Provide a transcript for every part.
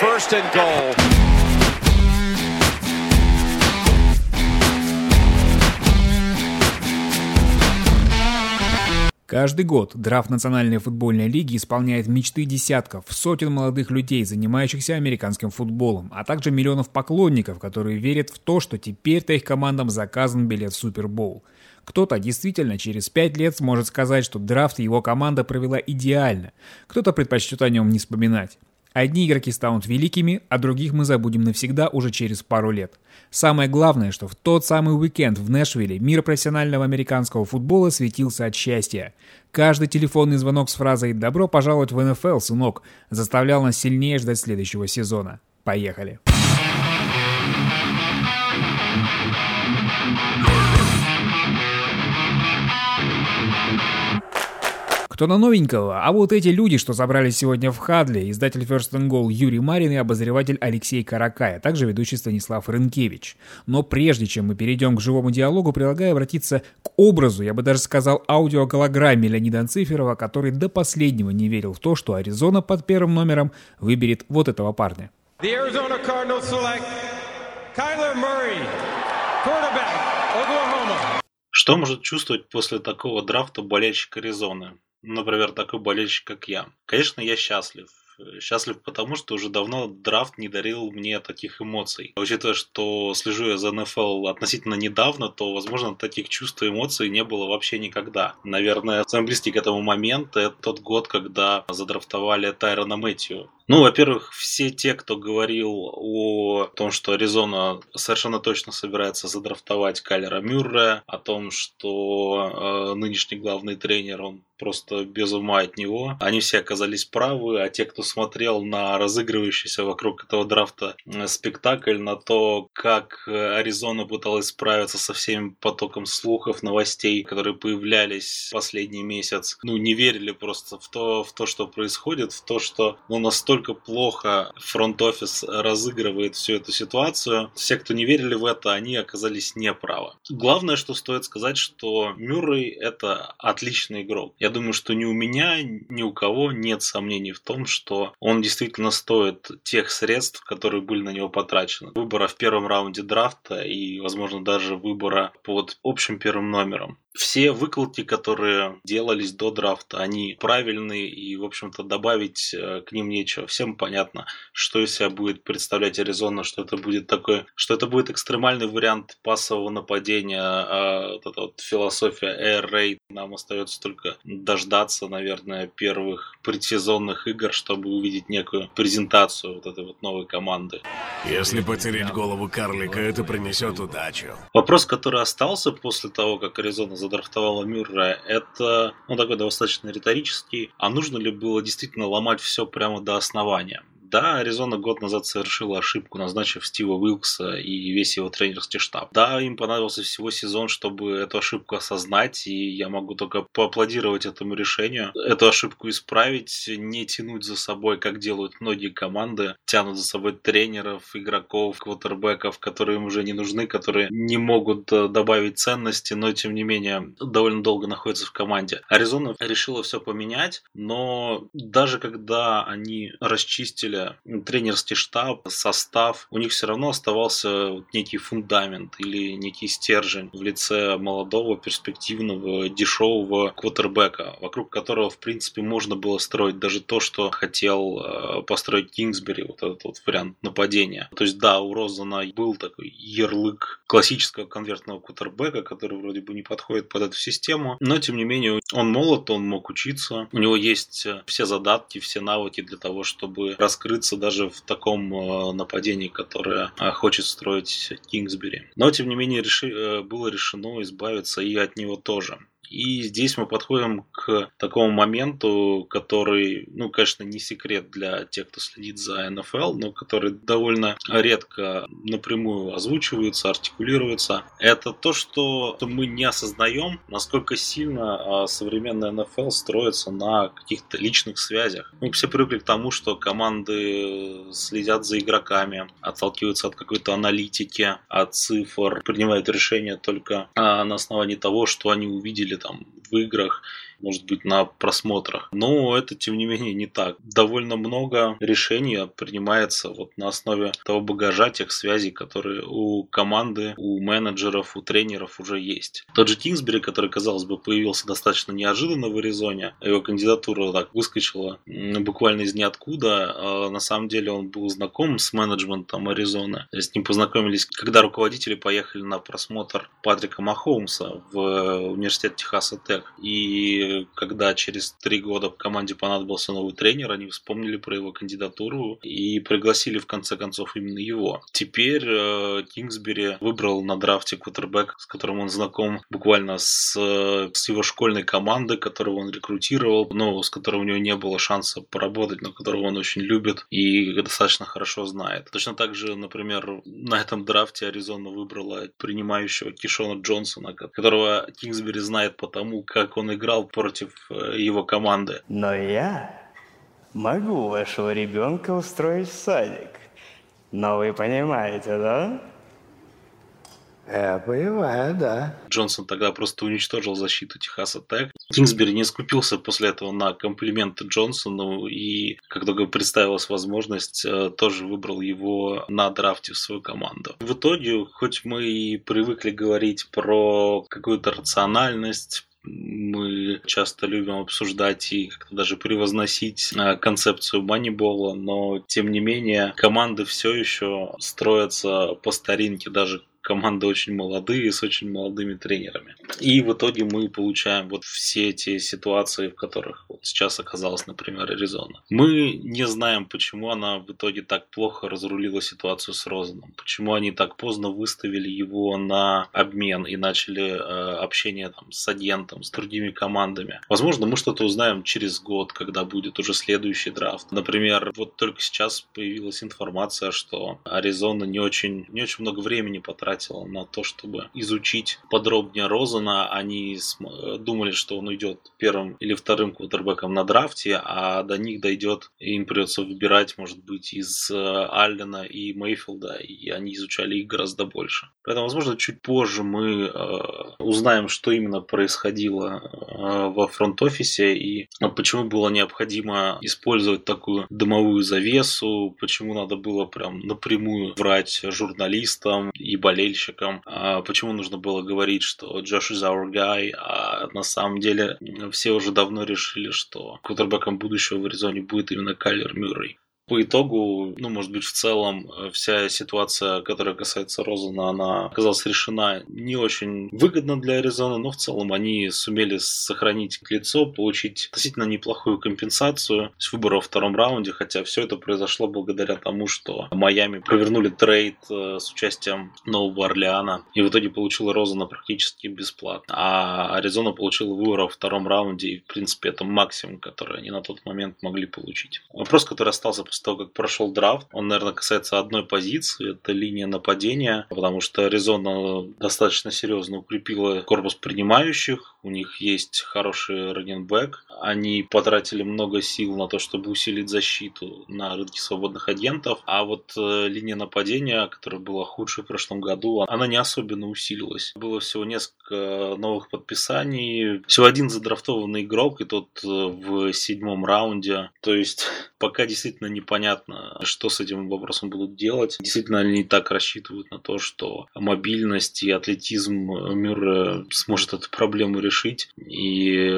first and goal. Каждый год драфт Национальной футбольной лиги исполняет мечты десятков, сотен молодых людей, занимающихся американским футболом, а также миллионов поклонников, которые верят в то, что теперь-то их командам заказан билет в Супербоул. Кто-то действительно через пять лет сможет сказать, что драфт его команда провела идеально, кто-то предпочтет о нем не вспоминать. Одни игроки станут великими, а других мы забудем навсегда уже через пару лет. Самое главное, что в тот самый уикенд в Нэшвилле мир профессионального американского футбола светился от счастья. Каждый телефонный звонок с фразой «Добро пожаловать в НФЛ, сынок» заставлял нас сильнее ждать следующего сезона. Поехали! Кто на новенького? А вот эти люди, что собрались сегодня в Хадле, издатель First and Goal Юрий Марин и обозреватель Алексей Каракай, а также ведущий Станислав Рынкевич. Но прежде чем мы перейдем к живому диалогу, предлагаю обратиться к образу, я бы даже сказал аудиоголограмме Леонида Анциферова, который до последнего не верил в то, что Аризона под первым номером выберет вот этого парня. The Arizona Cardinals select Kyler Murray, quarterback, Oklahoma. Что может чувствовать после такого драфта болельщик Аризоны? Например, такой болельщик, как я. Конечно, я счастлив. Счастлив потому, что уже давно драфт не дарил мне таких эмоций. Учитывая, что слежу я за НФЛ относительно недавно, то, возможно, таких чувств и эмоций не было вообще никогда. Наверное, самый близкий к этому момент – это тот год, когда задрафтовали Тайрона Мэтью. Ну, во-первых, все те, кто говорил о том, что Аризона совершенно точно собирается задрафтовать Кайлера Мюррея, о том, что э, нынешний главный тренер, он просто без ума от него. Они все оказались правы, а те, кто смотрел на разыгрывающийся вокруг этого драфта э, спектакль, на то, как Аризона пыталась справиться со всем потоком слухов, новостей, которые появлялись последний месяц, ну, не верили просто в то, в то что происходит, в то, что ну, настолько плохо фронт-офис разыгрывает всю эту ситуацию. Все, кто не верили в это, они оказались неправы. Главное, что стоит сказать, что Мюррей это отличный игрок. Я думаю, что ни у меня, ни у кого нет сомнений в том, что он действительно стоит тех средств, которые были на него потрачены. Выбора в первом раунде драфта и, возможно, даже выбора под общим первым номером все выкладки, которые делались до драфта, они правильные и, в общем-то, добавить э, к ним нечего. Всем понятно, что из себя будет представлять Аризона, что это будет такой, что это будет экстремальный вариант пассового нападения, а вот эта вот философия Air Raid. Нам остается только дождаться, наверное, первых предсезонных игр, чтобы увидеть некую презентацию вот этой вот новой команды. Если потерять голову карлика, это принесет удачу. Вопрос, который остался после того, как Аризона задрафтовала Мюррея, это ну, такой достаточно риторический. А нужно ли было действительно ломать все прямо до основания? Да, Аризона год назад совершила ошибку, назначив Стива Уилкса и весь его тренерский штаб. Да, им понадобился всего сезон, чтобы эту ошибку осознать, и я могу только поаплодировать этому решению. Эту ошибку исправить, не тянуть за собой, как делают многие команды, тянут за собой тренеров, игроков, квотербеков, которые им уже не нужны, которые не могут э, добавить ценности, но тем не менее довольно долго находятся в команде. Аризона решила все поменять, но даже когда они расчистили тренерский штаб, состав, у них все равно оставался некий фундамент или некий стержень в лице молодого, перспективного, дешевого квотербека, вокруг которого, в принципе, можно было строить даже то, что хотел э, построить Кингсбери, вот этот вот вариант нападения. То есть, да, у Розана был такой ярлык классического конвертного квотербека, который вроде бы не подходит под эту систему, но, тем не менее, он молод, он мог учиться, у него есть все задатки, все навыки для того, чтобы раскрыть скрыться даже в таком э, нападении, которое э, хочет строить Кингсбери. Но, тем не менее, реши, э, было решено избавиться и от него тоже. И здесь мы подходим к такому моменту, который, ну, конечно, не секрет для тех, кто следит за НФЛ, но который довольно редко напрямую озвучивается, артикулируется. Это то, что мы не осознаем, насколько сильно а, современная НФЛ строится на каких-то личных связях. Мы все привыкли к тому, что команды следят за игроками, отталкиваются от какой-то аналитики, от цифр, принимают решения только а, на основании того, что они увидели там в играх может быть, на просмотрах. Но это, тем не менее, не так. Довольно много решений принимается вот на основе того багажа, тех связей, которые у команды, у менеджеров, у тренеров уже есть. Тот же Кингсбери, который, казалось бы, появился достаточно неожиданно в Аризоне, его кандидатура так выскочила буквально из ниоткуда. А на самом деле он был знаком с менеджментом Аризоны. С ним познакомились, когда руководители поехали на просмотр Патрика Махоумса в университет Техаса Тек. И когда через три года команде понадобился новый тренер, они вспомнили про его кандидатуру и пригласили в конце концов именно его. Теперь э, Кингсбери выбрал на драфте квотербек, с которым он знаком буквально с, с его школьной командой, которого он рекрутировал, но с которой у него не было шанса поработать, но которого он очень любит и достаточно хорошо знает. Точно так же, например, на этом драфте Аризона выбрала принимающего Кишона Джонсона, которого Кингсбери знает потому, как он играл против э, его команды. Но я могу вашего ребенка устроить в садик. Но вы понимаете, да? Я понимаю, да. Джонсон тогда просто уничтожил защиту Техаса Тек. Кингсбери не скупился после этого на комплименты Джонсону и, как только представилась возможность, э, тоже выбрал его на драфте в свою команду. В итоге, хоть мы и привыкли говорить про какую-то рациональность, мы часто любим обсуждать и как-то даже превозносить э, концепцию манибола, но тем не менее команды все еще строятся по старинке, даже команды очень молодые, с очень молодыми тренерами. И в итоге мы получаем вот все эти ситуации, в которых вот сейчас оказалась, например, Аризона. Мы не знаем, почему она в итоге так плохо разрулила ситуацию с Розаном, почему они так поздно выставили его на обмен и начали э, общение там, с агентом, с другими командами. Возможно, мы что-то узнаем через год, когда будет уже следующий драфт. Например, вот только сейчас появилась информация, что Аризона не очень, не очень много времени потратила потратила на то, чтобы изучить подробнее Розана. Они думали, что он уйдет первым или вторым квотербеком на драфте, а до них дойдет, им придется выбирать, может быть, из э, Аллена и Мейфилда, и они изучали их гораздо больше. Поэтому, возможно, чуть позже мы э, узнаем, что именно происходило э, во фронт-офисе и почему было необходимо использовать такую дымовую завесу, почему надо было прям напрямую врать журналистам и болельщикам болельщикам, а почему нужно было говорить, что Джош is our guy, а на самом деле все уже давно решили, что кутербеком будущего в Аризоне будет именно Кайлер Мюррей по итогу, ну, может быть, в целом э, вся ситуация, которая касается Розана, она оказалась решена не очень выгодно для Аризоны, но в целом они сумели сохранить лицо, получить относительно неплохую компенсацию с выбора во втором раунде, хотя все это произошло благодаря тому, что Майами провернули трейд э, с участием Нового Орлеана и в итоге получила Розана практически бесплатно. А Аризона получила выбор во втором раунде, и, в принципе, это максимум, который они на тот момент могли получить. Вопрос, который остался после после того, как прошел драфт. Он, наверное, касается одной позиции, это линия нападения, потому что Аризона достаточно серьезно укрепила корпус принимающих, у них есть хороший раненбэк, они потратили много сил на то, чтобы усилить защиту на рынке свободных агентов, а вот э, линия нападения, которая была худшей в прошлом году, она не особенно усилилась. Было всего несколько новых подписаний, всего один задрафтованный игрок, и тот э, в седьмом раунде. То есть пока действительно не непонятно, что с этим вопросом будут делать. Действительно, они так рассчитывают на то, что мобильность и атлетизм мира сможет эту проблему решить и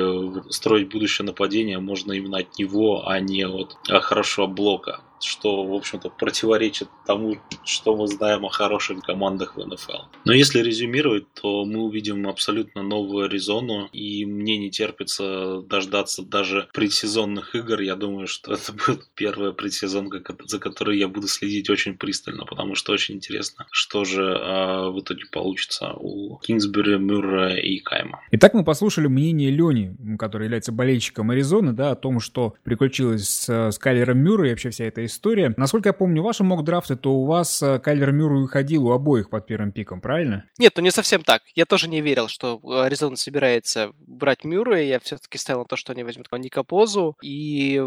строить будущее нападение можно именно от него, а не от хорошего блока что, в общем-то, противоречит тому, что мы знаем о хороших командах в НФЛ. Но если резюмировать, то мы увидим абсолютно новую Аризону, и мне не терпится дождаться даже предсезонных игр. Я думаю, что это будет первая предсезонка, за которой я буду следить очень пристально, потому что очень интересно, что же э, в итоге получится у Кингсбери, Мюррея и Кайма. Итак, мы послушали мнение Лени, который является болельщиком Аризоны, да, о том, что приключилось с, с Кайлером Мюррей и вообще вся эта история история. Насколько я помню ваши мок-драфты, то у вас э, Кайлер Мюррей выходил у обоих под первым пиком, правильно? Нет, ну не совсем так. Я тоже не верил, что Аризона собирается брать Мюррея. Я все-таки ставил на то, что они возьмут Ника Позу. И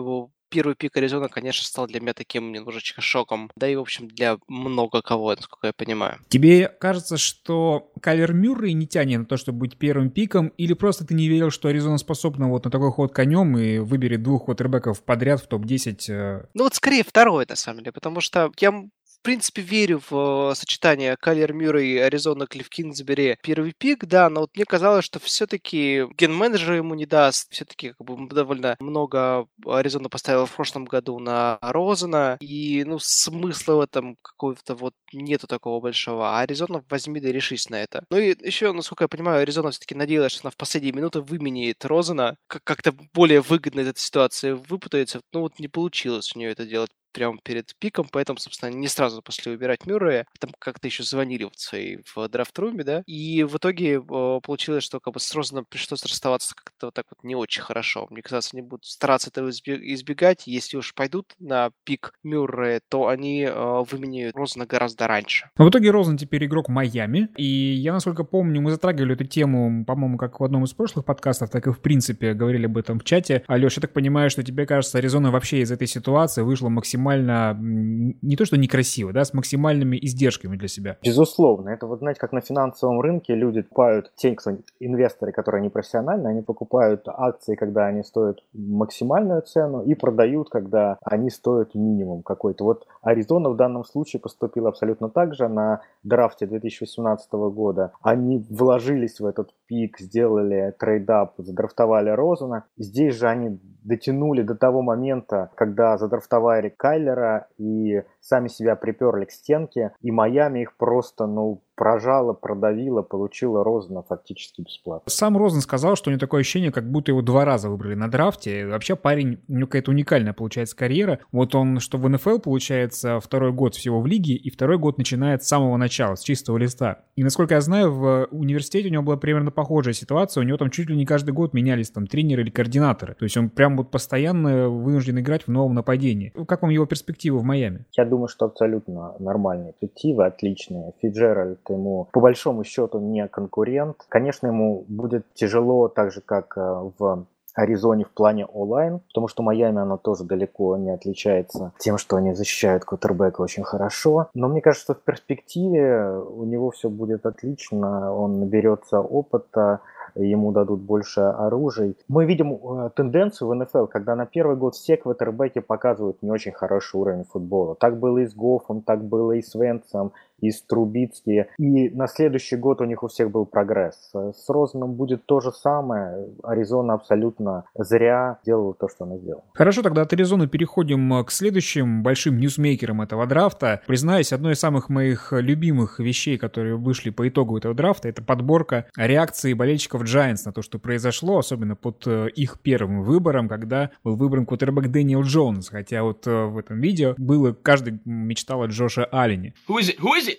первый пик Аризона, конечно, стал для меня таким немножечко шоком. Да и, в общем, для много кого, насколько я понимаю. Тебе кажется, что Кайлер Мюррей не тянет на то, чтобы быть первым пиком, или просто ты не верил, что Аризона способна вот на такой ход конем и выберет двух квотербеков подряд в топ-10? Э? Ну вот скорее второе, на самом деле, потому что я принципе, верю в э, сочетание Кайлер Мюррей и Аризона Клифф Кингсбери первый пик, да, но вот мне казалось, что все-таки ген-менеджер ему не даст. Все-таки как бы довольно много Аризона поставила в прошлом году на Розена, и, ну, смысла в этом какого-то вот нету такого большого. А Аризона возьми да решись на это. Ну и еще, насколько я понимаю, Аризона все-таки надеялась, что она в последние минуты выменяет Розена, как-то более выгодно из этой ситуации выпутается. Ну вот не получилось у нее это делать прямо перед пиком, поэтому, собственно, не сразу после выбирать Мюррея, там как-то еще звонили в своей в драфт-руме, да, и в итоге получилось, что как бы с Розаном пришлось расставаться как-то вот так вот не очень хорошо. Мне казалось, они будут стараться этого избегать, если уж пойдут на пик Мюррея, то они э, выменяют Розана гораздо раньше. Но в итоге Розан теперь игрок Майами, и я, насколько помню, мы затрагивали эту тему, по-моему, как в одном из прошлых подкастов, так и в принципе говорили об этом в чате. Алеш, я так понимаю, что тебе кажется, Аризона вообще из этой ситуации вышла максимально максимально, не то что некрасиво, да, с максимальными издержками для себя. Безусловно. Это вот, знаете, как на финансовом рынке люди покупают, те, кто инвесторы, которые не профессиональные, они покупают акции, когда они стоят максимальную цену и продают, когда они стоят минимум какой-то. Вот Аризона в данном случае поступила абсолютно так же на драфте 2018 года. Они вложились в этот пик, сделали trade up, задрафтовали Розена. Здесь же они дотянули до того момента, когда задрафтовали Кайлера и сами себя приперли к стенке, и Майами их просто, ну, прожала, продавила, получила Розена фактически бесплатно. Сам Розен сказал, что у него такое ощущение, как будто его два раза выбрали на драфте. Вообще парень, у него какая-то уникальная получается карьера. Вот он, что в НФЛ получается второй год всего в лиге, и второй год начинает с самого начала, с чистого листа. И насколько я знаю, в университете у него была примерно похожая ситуация. У него там чуть ли не каждый год менялись там тренеры или координаторы. То есть он прям вот постоянно вынужден играть в новом нападении. Как вам его перспективы в Майами? Я думаю, что абсолютно нормальные перспективы, отличные. Фиджеральд ему по большому счету не конкурент. Конечно, ему будет тяжело, так же как э, в Аризоне в плане онлайн, потому что Майами она тоже далеко не отличается тем, что они защищают квотербека очень хорошо. Но мне кажется, что в перспективе у него все будет отлично, он наберется опыта, ему дадут больше оружий. Мы видим э, тенденцию в НФЛ, когда на первый год все квотербеки показывают не очень хороший уровень футбола. Так было и с Гофом, так было и с Венцем, из Трубиски. И на следующий год у них у всех был прогресс. С Розеном будет то же самое. Аризона абсолютно зря делала то, что она сделала. Хорошо, тогда от Аризоны переходим к следующим большим ньюсмейкерам этого драфта. Признаюсь, одной из самых моих любимых вещей, которые вышли по итогу этого драфта, это подборка реакции болельщиков Giants на то, что произошло, особенно под э, их первым выбором, когда был выбран квотербек Дэниел Джонс. Хотя вот э, в этом видео было, каждый мечтал о Джоше Аллене. Who is it? Who is it?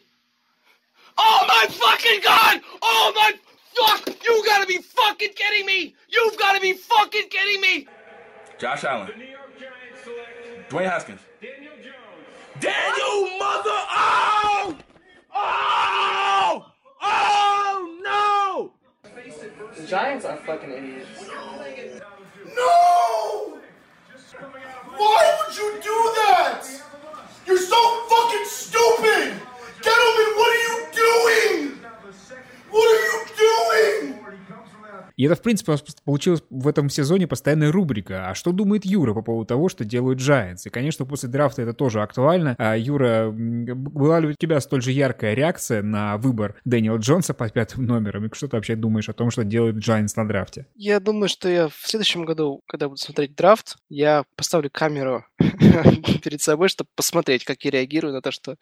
Oh my fucking god! Oh my fuck! You gotta be fucking kidding me! You've gotta be fucking kidding me! Josh Allen. Dwayne Haskins. Daniel Jones. Daniel mother! Oh! Oh! Oh no! The Giants are fucking idiots. No! Why would you do that? You're so fucking stupid! Gentlemen, what are you doing? What are you doing? И это, в принципе, получилось в этом сезоне постоянная рубрика. А что думает Юра по поводу того, что делают Giants? И, конечно, после драфта это тоже актуально. А, Юра, была ли у тебя столь же яркая реакция на выбор Дэниела Джонса под пятым номером? И что ты вообще думаешь о том, что делают Giants на драфте? Я думаю, что я в следующем году, когда буду смотреть драфт, я поставлю камеру перед собой, чтобы посмотреть, как я реагирую на то, что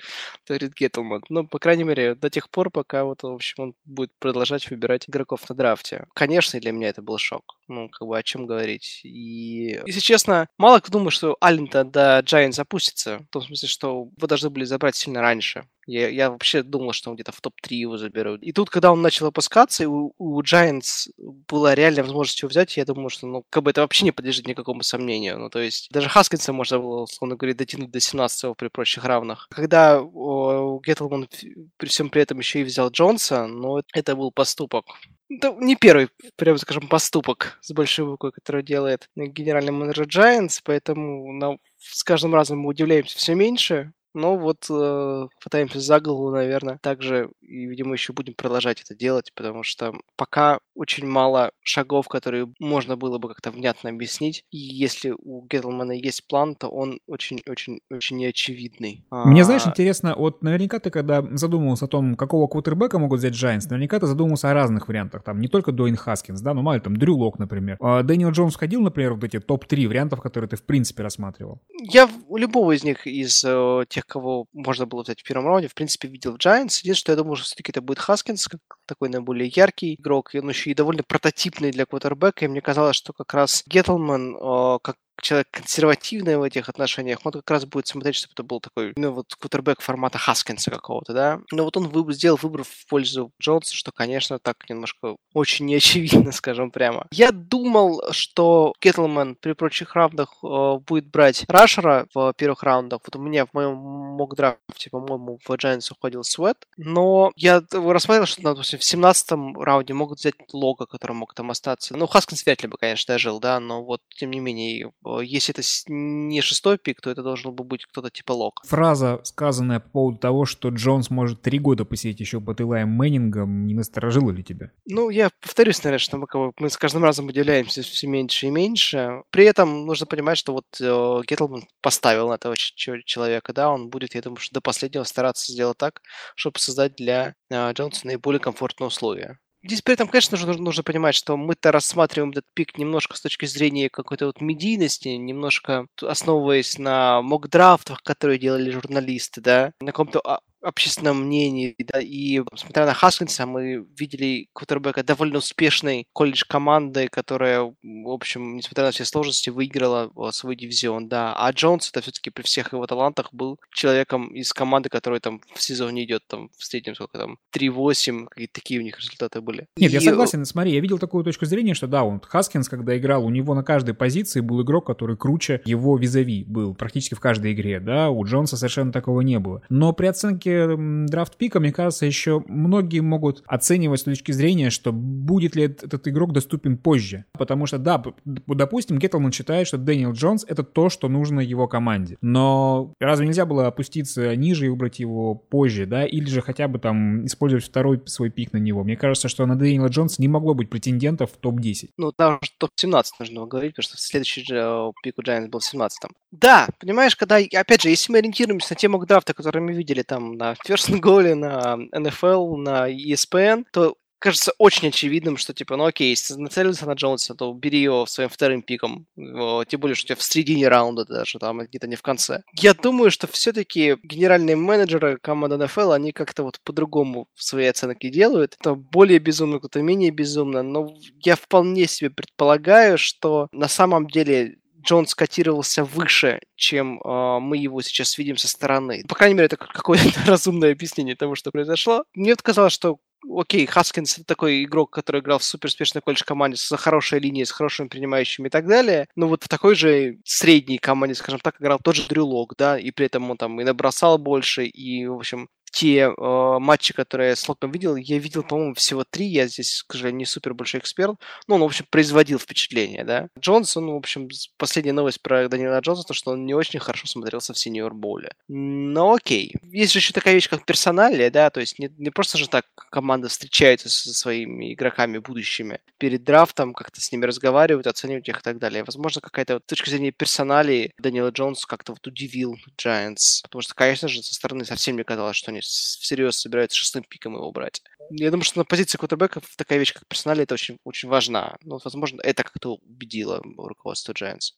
говорит Геттлман. Ну, по крайней мере, до тех пор, пока вот, в общем, он будет продолжать выбирать игроков на драфте. Конечно, для меня это был шок. Ну, как бы о чем говорить. И, если честно, мало кто думает, что Аллен-то до Giants запустится. В том смысле, что его должны были забрать сильно раньше. Я, я вообще думал, что он где-то в топ-3 его заберут. И тут, когда он начал опускаться, у, у Giants была реальная возможность его взять, я думаю, что, ну, как бы это вообще не подлежит никакому сомнению. Ну, то есть, даже Хаскинса можно было, условно говоря, дотянуть до 17 при прочих равных. Когда о, Геттлман при всем при этом еще и взял Джонса, ну, это был поступок это не первый, прямо скажем, поступок с большой буквы, который делает генеральный менеджер Giants, поэтому ну, с каждым разом мы удивляемся все меньше. Но вот э, пытаемся за голову, наверное. Также, и, видимо, еще будем продолжать это делать, потому что пока очень мало шагов, которые можно было бы как-то внятно объяснить. И если у Гетлмана есть план, то он очень-очень-очень неочевидный. Мне, а... знаешь, интересно, вот наверняка ты, когда задумывался о том, какого квотербека могут взять Giants, наверняка ты задумался о разных вариантах. Там не только Дуэйн Хаскинс, да, ну мало там Дрю Лок, например. А Дэниел Джонс входил, например, в эти топ-3 вариантов, которые ты в принципе рассматривал? Я у любого из них, из э, тех, кого можно было взять в первом раунде, в принципе, видел в Giants. Единственное, что я думаю, что все-таки это будет Хаскинс, как такой наиболее яркий игрок, и он еще и довольно прототипный для квотербека, и мне казалось, что как раз Геттлман, э, как человек консервативный в этих отношениях, он как раз будет смотреть, чтобы это был такой, ну, вот квотербек формата Хаскинса какого-то, да. Но вот он выбор, сделал выбор в пользу Джонса, что, конечно, так немножко очень неочевидно, скажем прямо. Я думал, что Геттлман при прочих равных э, будет брать Рашера в первых раундах. Вот у меня в моем мок-драфте, по-моему, в Giants уходил Свет, но я рассмотрел, что, допустим, в 17 раунде могут взять Лога, который мог там остаться. Ну, Хаскинс вряд ли бы, конечно, дожил, да, но вот, тем не менее, если это не шестой пик, то это должен был быть кто-то типа Лок. Фраза, сказанная по поводу того, что Джонс может три года посидеть еще под Илаем Мэннингом, не насторожила ли тебя? Ну, я повторюсь, наверное, что мы, мы с каждым разом удивляемся все меньше и меньше. При этом нужно понимать, что вот э, Геттлман поставил на этого человека, да, он будет, я думаю, что до последнего стараться сделать так, чтобы создать для э, Джонса наиболее комфортные условия. Здесь при этом, конечно же, нужно, нужно понимать, что мы-то рассматриваем этот пик немножко с точки зрения какой-то вот медийности, немножко основываясь на мок-драфтах, которые делали журналисты, да, на каком-то а, общественном мнении, да, и смотря на Хаскинса, мы видели квотербека довольно успешной колледж команды, которая, в общем, несмотря на все сложности, выиграла свой дивизион, да, а Джонс это все-таки при всех его талантах был человеком из команды, которая там в сезоне идет там в среднем сколько там 3-8, какие-то такие у них результаты были. Нет, и... я согласен, смотри, я видел такую точку зрения, что да, он Хаскинс, когда играл, у него на каждой позиции был игрок, который круче его визави был практически в каждой игре, да, у Джонса совершенно такого не было. Но при оценке драфт пика, мне кажется, еще многие могут оценивать с точки зрения, что будет ли этот игрок доступен позже. Потому что, да, допустим, Геттлман считает, что Дэниел Джонс — это то, что нужно его команде. Но разве нельзя было опуститься ниже и выбрать его позже, да? Или же хотя бы там использовать второй свой пик на него? Мне кажется, что на Дэниела Джонса не могло быть претендентов в топ-10. Ну, там топ-17 нужно говорить, потому что следующий э, пик у Giants был в 17-м. Да, понимаешь, когда, опять же, если мы ориентируемся на тему драфта, который мы видели там на First Goal, на NFL, на ESPN, то кажется очень очевидным, что типа, ну окей, если нацелился на Джонса, то бери его своим вторым пиком. Тем более, что у тебя в середине раунда даже, там где-то не в конце. Я думаю, что все-таки генеральные менеджеры команды NFL, они как-то вот по-другому свои оценки делают. Это более безумно, кто-то менее безумно. Но я вполне себе предполагаю, что на самом деле Джонс котировался выше, чем э, мы его сейчас видим со стороны. По крайней мере, это какое-то разумное объяснение того, что произошло. Мне казалось, что окей, Хаскинс это такой игрок, который играл в суперспешной колледж команде с хорошей линией, с хорошими принимающими и так далее. Но вот в такой же средней команде, скажем так, играл тот же Дрю Лок, да, и при этом он там и набросал больше, и, в общем, те э, матчи, которые я с Локом видел, я видел, по-моему, всего три. Я здесь, скажу, не супер большой эксперт. Но он, в общем, производил впечатление, да. Джонсон, в общем, последняя новость про Данила Джонса, то, что он не очень хорошо смотрелся в сеньор боуле. Но окей. Есть же еще такая вещь, как персоналия, да, то есть не, не просто же так команда встречается со своими игроками будущими перед драфтом, как-то с ними разговаривают, оценивают их и так далее. Возможно, какая-то вот, с точки зрения персоналии Данила Джонс как-то вот удивил Giants, потому что, конечно же, со стороны совсем не казалось, что они всерьез собираются шестым пиком его брать. Я думаю, что на позиции квотербеков такая вещь, как персонали, это очень, очень важна. Ну, возможно, это как-то убедило руководство Giants.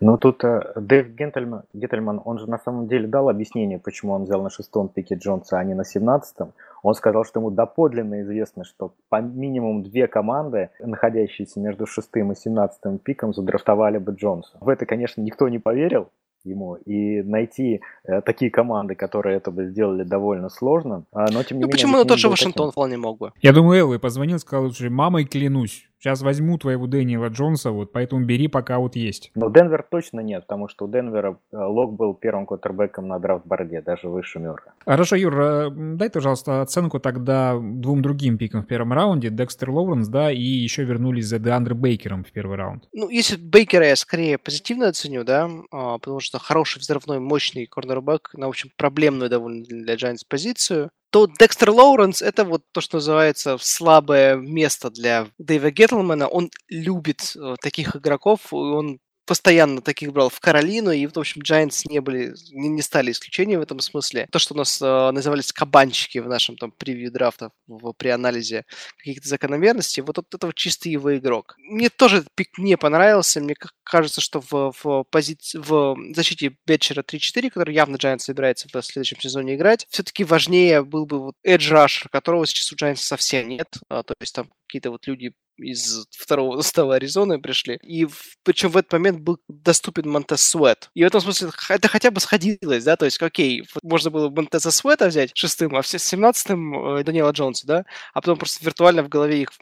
Ну, тут э, Дэйв Гентельман, Геттельман, он же на самом деле дал объяснение, почему он взял на шестом пике Джонса, а не на семнадцатом. Он сказал, что ему доподлинно известно, что по минимум две команды, находящиеся между шестым и семнадцатым пиком, задрафтовали бы Джонса. В это, конечно, никто не поверил, ему. И найти э, такие команды, которые это бы сделали довольно сложно. А, но тем не ну, менее... почему ну, тот же Вашингтон таким. вполне мог бы? Я думаю, Элвей позвонил, сказал, что мамой клянусь, сейчас возьму твоего Дэниела Джонса, вот поэтому бери, пока вот есть. Но Денвер точно нет, потому что у Денвера э, Лок был первым квотербеком на драфт-борде, даже выше Мюрра. Хорошо, Юр, э, дай, пожалуйста, оценку тогда двум другим пикам в первом раунде. Декстер Лоуренс, да, и еще вернулись за Деандре Бейкером в первый раунд. Ну, если Бейкера я скорее позитивно оценю, да, а, потому что хороший взрывной, мощный корнербэк на, в общем, проблемную довольно для Giants позицию, то Декстер Лоуренс это вот то, что называется слабое место для Дэйва Геттлмана. Он любит э, таких игроков, и он постоянно таких брал в Каролину, и, в общем, Giants не были, не, не стали исключением в этом смысле. То, что у нас э, назывались кабанчики в нашем там превью драфта, в, при анализе каких-то закономерностей, вот, вот это вот чистый его игрок. Мне тоже этот пик не понравился, мне кажется, что в, в, позиции, в защите Бетчера 3-4, который явно Giants собирается в следующем сезоне играть, все-таки важнее был бы вот Edge Rusher, которого сейчас у Giants совсем нет, а, то есть там какие-то вот люди из второго состава Аризоны пришли. И в, причем в этот момент был доступен Монтес Суэт. И в этом смысле это хотя бы сходилось, да, то есть, окей, можно было Монтеса Суэта взять шестым, а в семнадцатым э, Даниэла Джонса, да, а потом просто виртуально в голове их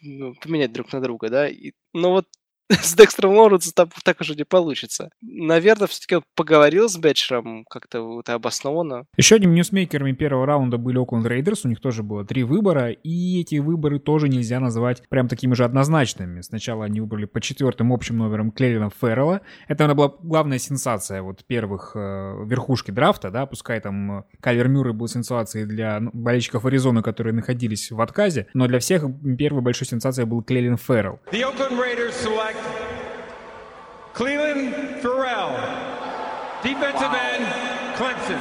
поменять друг на друга, да. И, ну вот с Декстером Лоуренсом так, так уже не получится. Наверное, все-таки поговорил с Бетчером как-то это обоснованно. Еще одним ньюсмейкерами первого раунда были Окленд Рейдерс, у них тоже было три выбора, и эти выборы тоже нельзя назвать прям такими же однозначными. Сначала они выбрали по четвертым общим номерам Клелина Феррелла. Это, наверное, была главная сенсация вот первых э, верхушки драфта, да, пускай там э, Кайлер Мюррей был сенсацией для ну, болельщиков Аризоны, которые находились в отказе, но для всех первой большой сенсацией был Клелин Феррелл. The Oakland Raiders select Cleveland Farrell, defensive end, Clemson.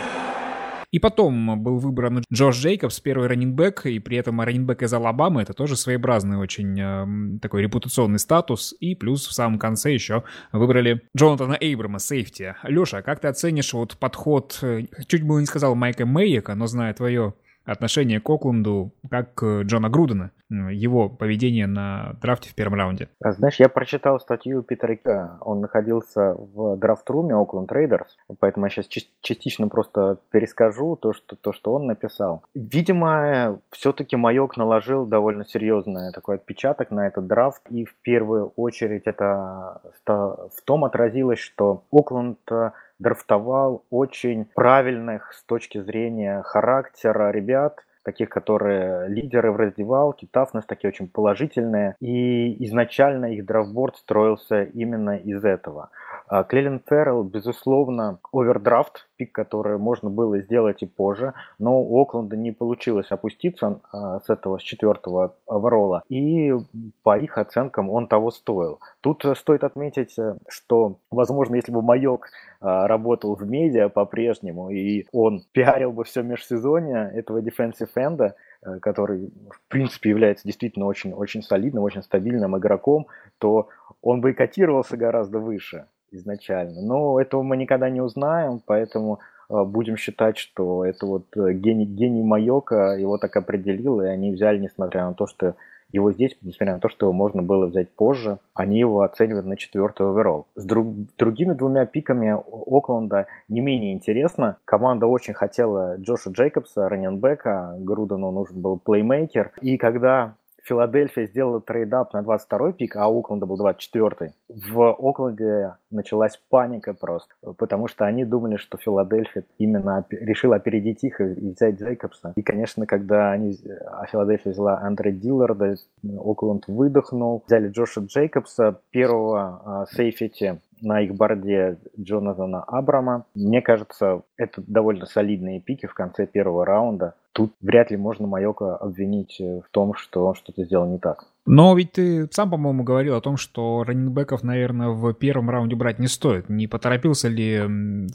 И потом был выбран Джош Джейкобс, первый раннинбэк, и при этом раннинбэк из Алабамы. Это тоже своеобразный очень э, такой репутационный статус. И плюс в самом конце еще выбрали Джонатана Эйбрама, сейфти. Леша, как ты оценишь вот подход, э, чуть было не сказал Майка Мэйека, но зная твое отношение к Окленду как Джона Грудена, его поведение на драфте в первом раунде. А, знаешь, я прочитал статью Питера Кинга. Он находился в draft room е Окленд Рейдерс, поэтому я сейчас частично просто перескажу то, что, то, что он написал. Видимо, все-таки Майок наложил довольно серьезный такой отпечаток на этот драфт, и в первую очередь это в том отразилось, что Окленд драфтовал очень правильных с точки зрения характера ребят, таких, которые лидеры в раздевалке, тафнес такие очень положительные. И изначально их драфтборд строился именно из этого. А, Клелин Феррелл, безусловно, овердрафт, пик, который можно было сделать и позже, но у Окленда не получилось опуститься а, с этого, с четвертого ворола, и по их оценкам он того стоил. Тут стоит отметить, что, возможно, если бы Майок а, работал в медиа по-прежнему, и он пиарил бы все межсезонье этого defensive энда, который, в принципе, является действительно очень, очень солидным, очень стабильным игроком, то он бы и котировался гораздо выше изначально. Но этого мы никогда не узнаем, поэтому э, будем считать, что это вот э, гений, гений Майока его так определил, и они взяли, несмотря на то, что его здесь, несмотря на то, что его можно было взять позже, они его оценивают на четвертый overall. С друг, другими двумя пиками Окленда не менее интересно. Команда очень хотела Джоша Джейкобса, раннинбека, Грудену нужен был плеймейкер. И когда Филадельфия сделала trade up на 22 пик, а Окленда был 24 В Окленде началась паника просто, потому что они думали, что Филадельфия именно решила опередить их и взять Джейкобса. И, конечно, когда они, а Филадельфия взяла Андре Дилларда, Окленд выдохнул, взяли Джоша Джейкобса, первого а, сейфити на их борде Джонатана Абрама. Мне кажется, это довольно солидные пики в конце первого раунда. Тут вряд ли можно Майока обвинить в том, что он что-то сделал не так. Но ведь ты сам, по-моему, говорил о том, что раннинбеков, наверное, в первом раунде брать не стоит. Не поторопился ли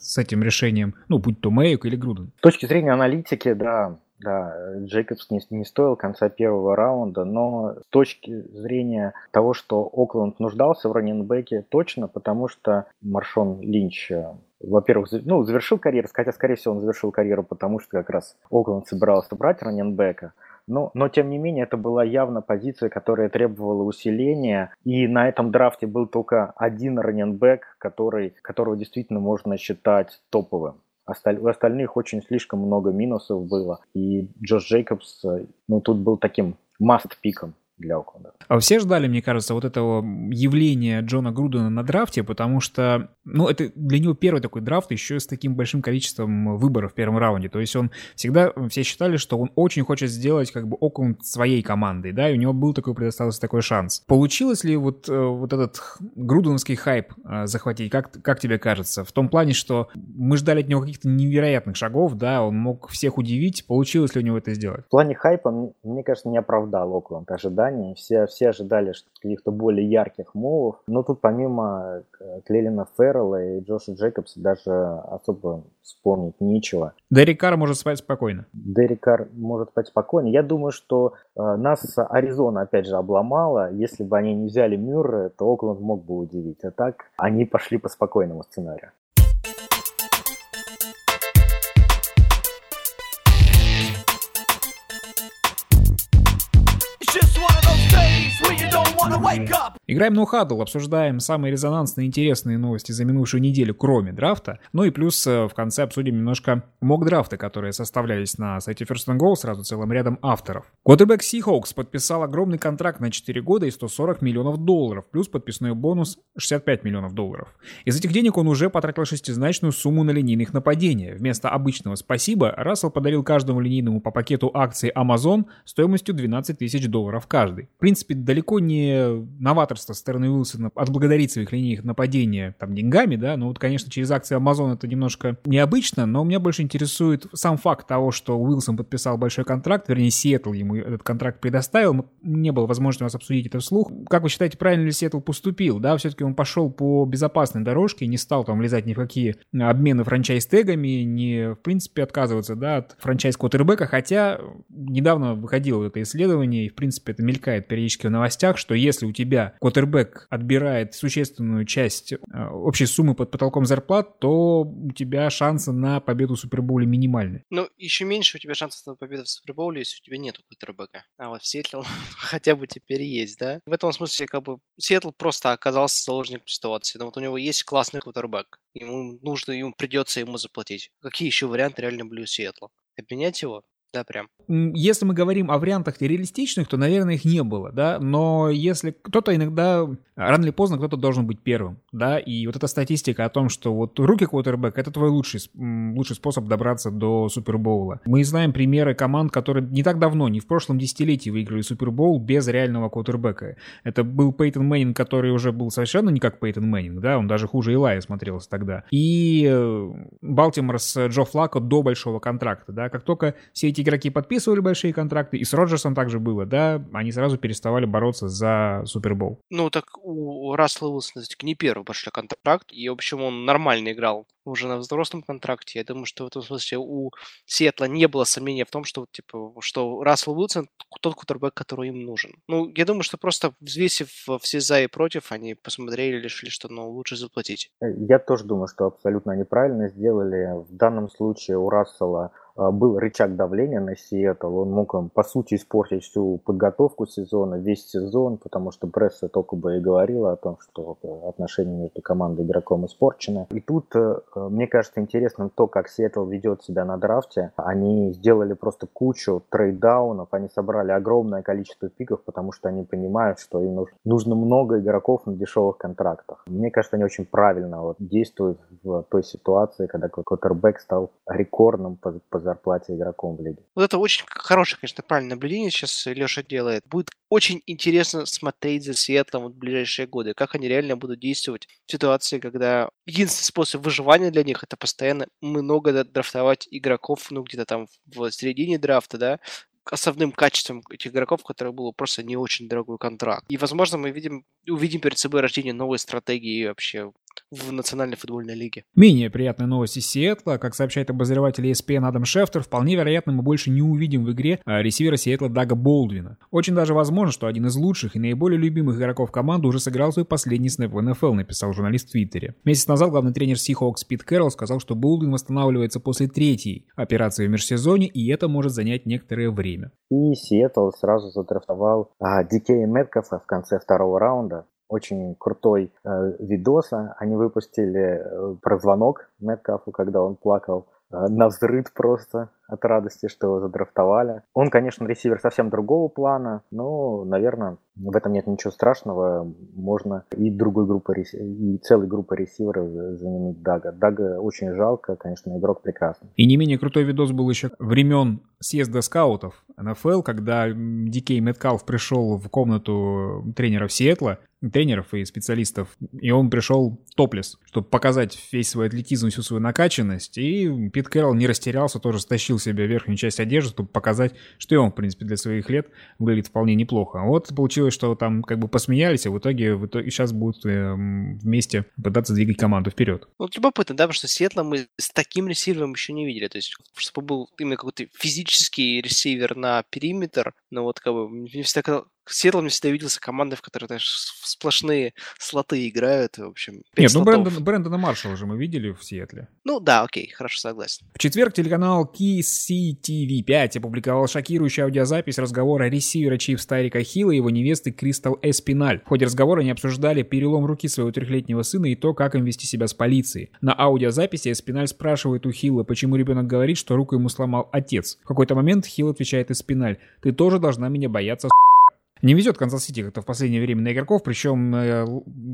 с этим решением, ну, будь то Мэйк или Груден? С точки зрения аналитики, да, да, Джейкобс не, не стоил конца первого раунда, но с точки зрения того, что Окленд нуждался в раненбеке, точно, потому что Маршон Линч э, во-первых, ну, завершил карьеру, хотя, скорее всего, он завершил карьеру, потому что как раз Окленд собирался брать раненбека, Но, но, тем не менее, это была явно позиция, которая требовала усиления. И на этом драфте был только один раненбэк, который, которого действительно можно считать топовым. У остальных очень слишком много минусов было. И Джош Джейкобс, э, ну, тут был таким маст-пиком для Окленда. А все ждали, мне кажется, вот этого явления Джона Грудена на драфте, потому что, ну, это для него первый такой драфт еще с таким большим количеством выборов в первом раунде. То есть он всегда, все считали, что он очень хочет сделать как бы Окленд своей командой, да, и у него был такой, предоставился такой шанс. Получилось ли вот, э, вот этот груденовский хайп э, захватить, как, как тебе кажется? В том плане, что мы ждали от него каких-то невероятных шагов, да, он мог всех удивить, получилось ли у него это сделать? В плане хайпа, мне кажется, не оправдал Окленд ожиданий ожиданий. Все, все ожидали каких-то более ярких мувов. Но тут помимо э, Клелина Феррелла и Джоша Джейкобса даже особо вспомнить нечего. Дерек Карр может спать спокойно. Дерек Карр может спать спокойно. Я думаю, что э, нас Аризона опять же обломала. Если бы они не взяли Мюррея, то Окленд мог бы удивить. А так они пошли по спокойному сценарию. wake up. Играем на ухадл, обсуждаем самые резонансные интересные новости за минувшую неделю, кроме драфта. Ну и плюс э, в конце обсудим немножко мок-драфты, которые составлялись на сайте First and Goal сразу целым рядом авторов. Квотербек Seahawks подписал огромный контракт на 4 года и 140 миллионов долларов, плюс подписной бонус 65 миллионов долларов. Из этих денег он уже потратил шестизначную сумму на линейных нападения. Вместо обычного «спасибо» Рассел подарил каждому линейному по пакету акций Amazon стоимостью 12 тысяч долларов каждый. В принципе, далеко не новаторство стороны Уилсона отблагодарить своих линейных нападения там деньгами, да, но вот, конечно, через акции Amazon это немножко необычно, но меня больше интересует сам факт того, что Уилсон подписал большой контракт, вернее, Сиэтл ему этот контракт предоставил, не было возможности у нас обсудить это вслух. Как вы считаете, правильно ли Сиэтл поступил, да, все-таки он пошел по безопасной дорожке, не стал там влезать ни в какие обмены франчайз-тегами, не, в принципе, отказываться, да, от франчайз-квотербека, хотя недавно выходило это исследование, и, в принципе, это мелькает периодически в новостях, что если у тебя квотербек отбирает существенную часть э, общей суммы под потолком зарплат, то у тебя шансы на победу в Супербоуле минимальны. Ну, еще меньше у тебя шансов на победу в Супербоуле, если у тебя нет квотербека. А вот в Сиэтле хотя бы теперь есть, да? В этом смысле, как бы, Сиэтл просто оказался заложником ситуации. Но вот у него есть классный квотербек. Ему нужно, ему придется ему заплатить. Какие еще варианты реально были у Сиэтла? Обменять его? Да, прям. Если мы говорим о вариантах реалистичных, то, наверное, их не было, да, но если кто-то иногда, рано или поздно кто-то должен быть первым, да, и вот эта статистика о том, что вот rookie квотербек — это твой лучший, лучший способ добраться до Супербоула. Мы знаем примеры команд, которые не так давно, не в прошлом десятилетии выиграли Супербоул без реального квотербека. Это был Пейтон Мэннинг, который уже был совершенно не как Пейтон Мэннинг, да, он даже хуже Илая смотрелся тогда. И э, Балтимор с Джо Флако до большого контракта, да, как только все эти игроки подписывали большие контракты, и с Роджерсом также было, да, они сразу переставали бороться за Супербол. Ну, так у Рассела Уилсона не первый большой контракт, и, в общем, он нормально играл уже на взрослом контракте. Я думаю, что в этом смысле у Сиэтла не было сомнения в том, что, типа, что Рассел Уилсон тот кутербэк, который им нужен. Ну, я думаю, что просто взвесив все за и против, они посмотрели и решили, что ну, лучше заплатить. Я тоже думаю, что абсолютно они правильно сделали. В данном случае у Рассела был рычаг давления на Сиэтл, он мог им, по сути, испортить всю подготовку сезона, весь сезон, потому что пресса только бы и говорила о том, что отношения между командой и игроком испорчены. И тут, э, мне кажется, интересно то, как Сиэтл ведет себя на драфте. Они сделали просто кучу трейдаунов, они собрали огромное количество пиков, потому что они понимают, что им нужно много игроков на дешевых контрактах. Мне кажется, они очень правильно вот действуют в той ситуации, когда квотербек стал рекордным по, по зарплате игроком в лиге. Вот это очень хорошее, конечно, правильное наблюдение сейчас Леша делает. Будет очень интересно смотреть за Сиэтлом вот в ближайшие годы, как они реально будут действовать в ситуации, когда единственный способ выживания для них это постоянно много драфтовать игроков, ну, где-то там в середине драфта, да, основным качеством этих игроков, у которых был просто не очень дорогой контракт. И, возможно, мы видим, увидим перед собой рождение новой стратегии вообще в Национальной футбольной лиге. Менее приятная новость из Сиэтла. Как сообщает обозреватель ESPN Адам Шефтер, вполне вероятно, мы больше не увидим в игре а, ресивера Сиэтла Дага Болдвина. Очень даже возможно, что один из лучших и наиболее любимых игроков команды уже сыграл свой последний снэп в НФЛ, написал журналист в Твиттере. Месяц назад главный тренер Seahawks Пит Кэрролл сказал, что Болдвин восстанавливается после третьей операции в межсезоне, и это может занять некоторое время. И Сиэтл сразу задрафтовал а, Дикея Мэткофа в конце второго раунда очень крутой э, видос они выпустили э, про звонок Мэткафу, когда он плакал э, на взрыв просто от радости, что его задрафтовали. Он, конечно, ресивер совсем другого плана, но, наверное, в этом нет ничего страшного. Можно и другой группы, и целой группы ресиверов заменить Дага. Дага очень жалко, конечно, игрок прекрасный. И не менее крутой видос был еще времен съезда скаутов НФЛ, когда Дикей Меткалф пришел в комнату тренеров Сиэтла, тренеров и специалистов, и он пришел топлес, чтобы показать весь свой атлетизм, всю свою накачанность, и Пит Кэрролл не растерялся, тоже стащил себе верхнюю часть одежды, чтобы показать, что и он, в принципе, для своих лет выглядит вполне неплохо. Вот получилось, что там как бы посмеялись, а в итоге, в итоге сейчас будут э, вместе пытаться двигать команду вперед. Ну, любопытно, да, потому что Сиэтла мы с таким ресивером еще не видели, то есть, чтобы был именно какой-то физический ресивер на периметр, но вот как бы мне всегда Сиэтл мне всегда виделся командой, в которой знаешь, сплошные слоты играют. В общем, Нет, ну Брэндон, Брэндона Маршалла же мы видели в Сиэтле. Ну да, окей, хорошо, согласен. В четверг телеканал KCTV5 опубликовал шокирующую аудиозапись разговора ресивера Чиф Тарика Хилла и его невесты Кристал Эспиналь. В ходе разговора они обсуждали перелом руки своего трехлетнего сына и то, как им вести себя с полицией. На аудиозаписи Эспиналь спрашивает у Хилла, почему ребенок говорит, что руку ему сломал отец. В какой-то момент Хилл отвечает Эспиналь, ты тоже должна меня бояться, не везет Канзас-Сити как-то в последнее время на игроков, причем э,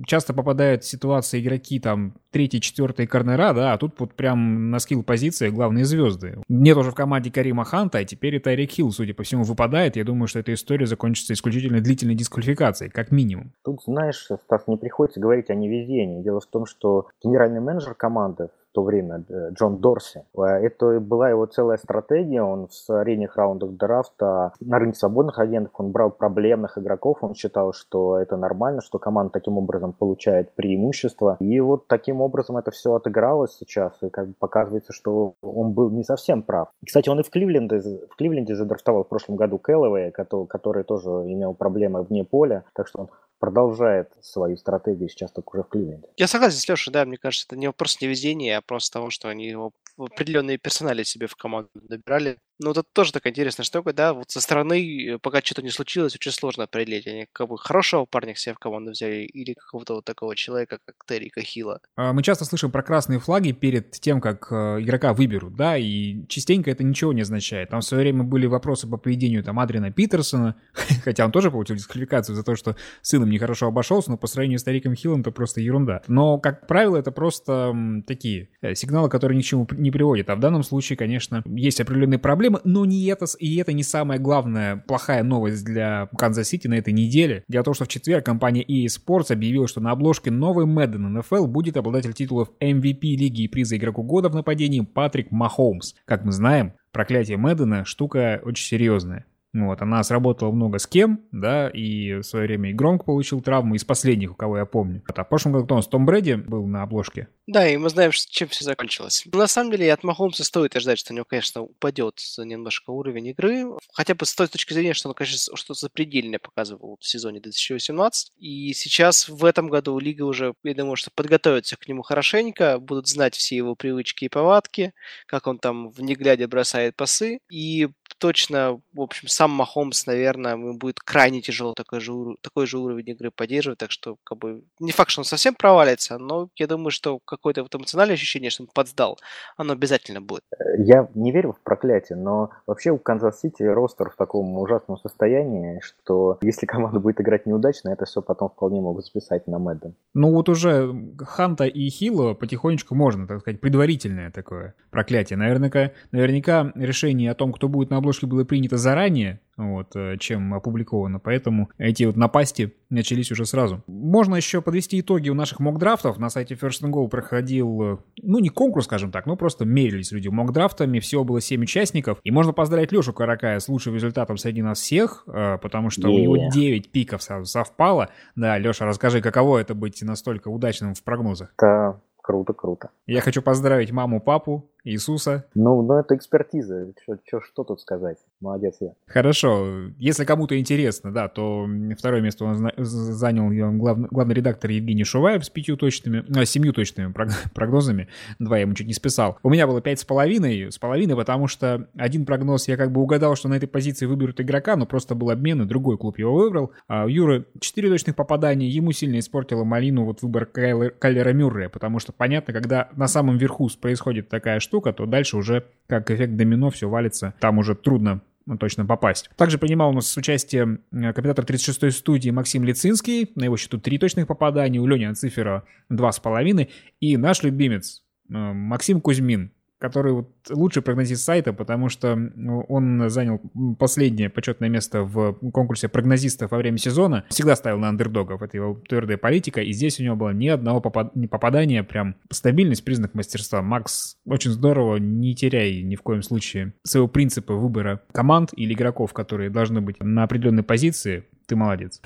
часто попадают в ситуации игроки там третий, четвертый корнера, да, а тут вот прям на skill позиции главные звезды. Нет уже в команде Карима Ханта, а теперь это Тайрик Хилл, судя по всему, выпадает. Я думаю, что эта история закончится исключительно длительной дисквалификацией, как минимум. Тут, знаешь, Стас, не приходится говорить о невезении. Дело в том, что генеральный менеджер команды то время э, Джон Дорси. Э, это была его целая стратегия. Он в средних раундах драфта на рынке свободных агентов он брал проблемных игроков. Он считал, что это нормально, что команда таким образом получает преимущество. И вот таким образом это все отыгралось сейчас. И как бы показывается, что он был не совсем прав. Кстати, он и в Кливленде, в Кливленде задрафтовал в прошлом году Кэллоуэя, который, который тоже имел проблемы вне поля. Так что он продолжает свою стратегию сейчас только уже в Кливленде. Я согласен с Лешей, да, мне кажется, это не вопрос невезения, а просто того, что они его определенные персонали себе в команду набирали. Ну, это тоже такая интересная штука, да, вот со стороны, э, пока что-то не случилось, очень сложно определить, они как бы хорошего парня к себе в команду взяли или какого-то вот такого человека, как Терри Кахила. А, мы часто слышим про красные флаги перед тем, как э, игрока выберут, да, и частенько это ничего не означает. Там в свое время были вопросы по поведению там Адриана Питерсона, хотя он тоже получил дисквалификацию за то, что сыном нехорошо обошелся, но по сравнению с Тайриком Хиллом это просто ерунда. Но, как правило, это просто такие э, сигналы, которые ни к чему не приводят. А в данном случае, конечно, есть определенные проблемы, но не это, и это не самая главная плохая новость для Канзас-Сити на этой неделе. Дело в том, что в четверг компания EA Sports объявила, что на обложке новой Madden NFL будет обладатель титулов MVP лиги и приза игроку года в нападении Патрик Махоумс. Как мы знаем, проклятие Мэддена штука очень серьезная. Вот, она сработала много с кем, да, и в свое время и Громк получил травму из последних, у кого я помню. А в прошлом году он с Том Брэди был на обложке. Да, и мы знаем, чем все закончилось. Но на самом деле от Махомса стоит ожидать, что у него, конечно, упадет немножко уровень игры. Хотя бы с той точки зрения, что он, конечно, что-то запредельное показывал в сезоне 2018. И сейчас в этом году Лига уже, я думаю, что подготовится к нему хорошенько, будут знать все его привычки и повадки, как он там не глядя бросает пасы. И точно, в общем, сам Махомс, наверное, ему будет крайне тяжело такой же, такой же уровень игры поддерживать, так что, как бы, не факт, что он совсем провалится, но я думаю, что какое-то вот эмоциональное ощущение, что он подсдал, оно обязательно будет. Я не верю в проклятие, но вообще у Канзас-Сити ростер в таком ужасном состоянии, что если команда будет играть неудачно, это все потом вполне могут списать на Мэдден. Ну вот уже Ханта и Хилла потихонечку можно, так сказать, предварительное такое проклятие. Наверняка, наверняка решение о том, кто будет на обложке обложке было принято заранее, вот, э, чем опубликовано. Поэтому эти вот напасти начались уже сразу. Можно еще подвести итоги у наших мокдрафтов. На сайте First Go проходил, э, ну, не конкурс, скажем так, но просто мерились люди мокдрафтами. Всего было 7 участников. И можно поздравить Лешу Каракая с лучшим результатом среди нас всех, э, потому что yeah. у него 9 пиков совпало. Да, Леша, расскажи, каково это быть настолько удачным в прогнозах? Да, круто, круто. Я хочу поздравить маму, папу, Иисуса. Ну, ну это экспертиза. Что, что, что тут сказать? Молодец я. Хорошо. Если кому-то интересно, да, то второе место он занял главный, главный редактор Евгений Шуваев с пятью точными, а, семью точными прогнозами. Два я ему чуть не списал. У меня было пять с половиной, с половиной, потому что один прогноз я как бы угадал, что на этой позиции выберут игрока, но просто был обмен, и другой клуб его выбрал. А у Юры четыре точных попадания, ему сильно испортила малину вот выбор Кайлера Мюррея, потому что понятно, когда на самом верху происходит такая штука, штука, то дальше уже как эффект домино все валится. Там уже трудно ну, точно попасть. Также принимал у нас с участием э, комментатор 36-й студии Максим Лицинский. На его счету три точных попадания. У Лени с половиной. И наш любимец э, Максим Кузьмин который вот лучший прогнозист сайта, потому что ну, он занял последнее почетное место в конкурсе прогнозистов во время сезона. Всегда ставил на андердогов, это его твердая политика, и здесь у него было ни одного попадания, прям стабильность, признак мастерства. Макс, очень здорово, не теряй ни в коем случае своего принципа выбора команд или игроков, которые должны быть на определенной позиции. Ты молодец.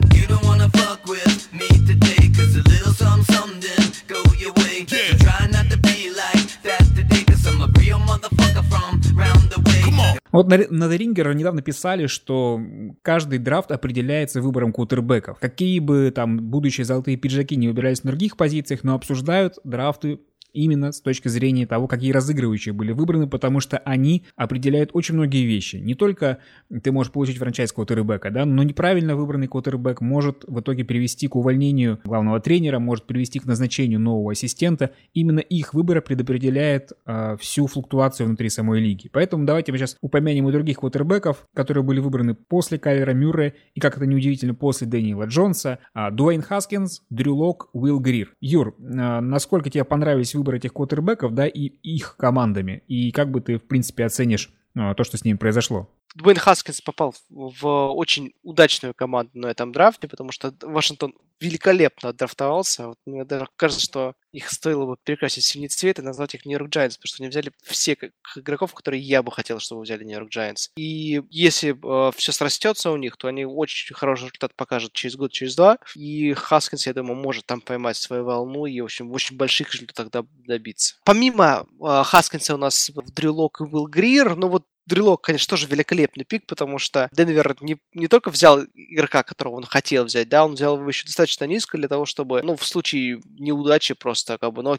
Вот на, The Ringer недавно писали, что каждый драфт определяется выбором кутербеков. Какие бы там будущие золотые пиджаки не выбирались на других позициях, но обсуждают драфты именно с точки зрения того, какие разыгрывающие были выбраны, потому что они определяют очень многие вещи. Не только ты можешь получить франчайз квотербека, да, но неправильно выбранный квотербек может в итоге привести к увольнению главного тренера, может привести к назначению нового ассистента. Именно их выбор предопределяет э, всю флуктуацию внутри самой лиги. Поэтому давайте мы сейчас упомянем и других квотербеков, которые были выбраны после Кайлера Мюррея и, как это неудивительно, после Дэниела Джонса. Э, Дуэйн Хаскинс, Дрю Лок, Уилл Грир. Юр, э, насколько тебе понравились выборы этих квотербеков, да, и их командами. И как бы ты, в принципе, оценишь а, то, что с ними произошло? Дуэйн Хаскинс попал в очень удачную команду на этом драфте, потому что Вашингтон великолепно отдрафтовался. Вот мне даже кажется, что их стоило бы перекрасить в синий цвет и назвать их Нью-Йорк Giants, потому что они взяли все игроков, которые я бы хотел, чтобы взяли Нью-Йорк Giants. И если э, все срастется у них, то они очень хороший результат покажут через год, через два. И Хаскинс, я думаю, может там поймать свою волну и, в общем, очень больших результатов добиться. Помимо э, Хаскинса у нас Дрю Лок и был Грир, но вот Дрю Лок, конечно, тоже великолепный пик, потому что Денвер не, не только взял игрока, которого он хотел взять, да, он взял его еще достаточно низко для того, чтобы, ну, в случае неудачи просто, как бы, ну,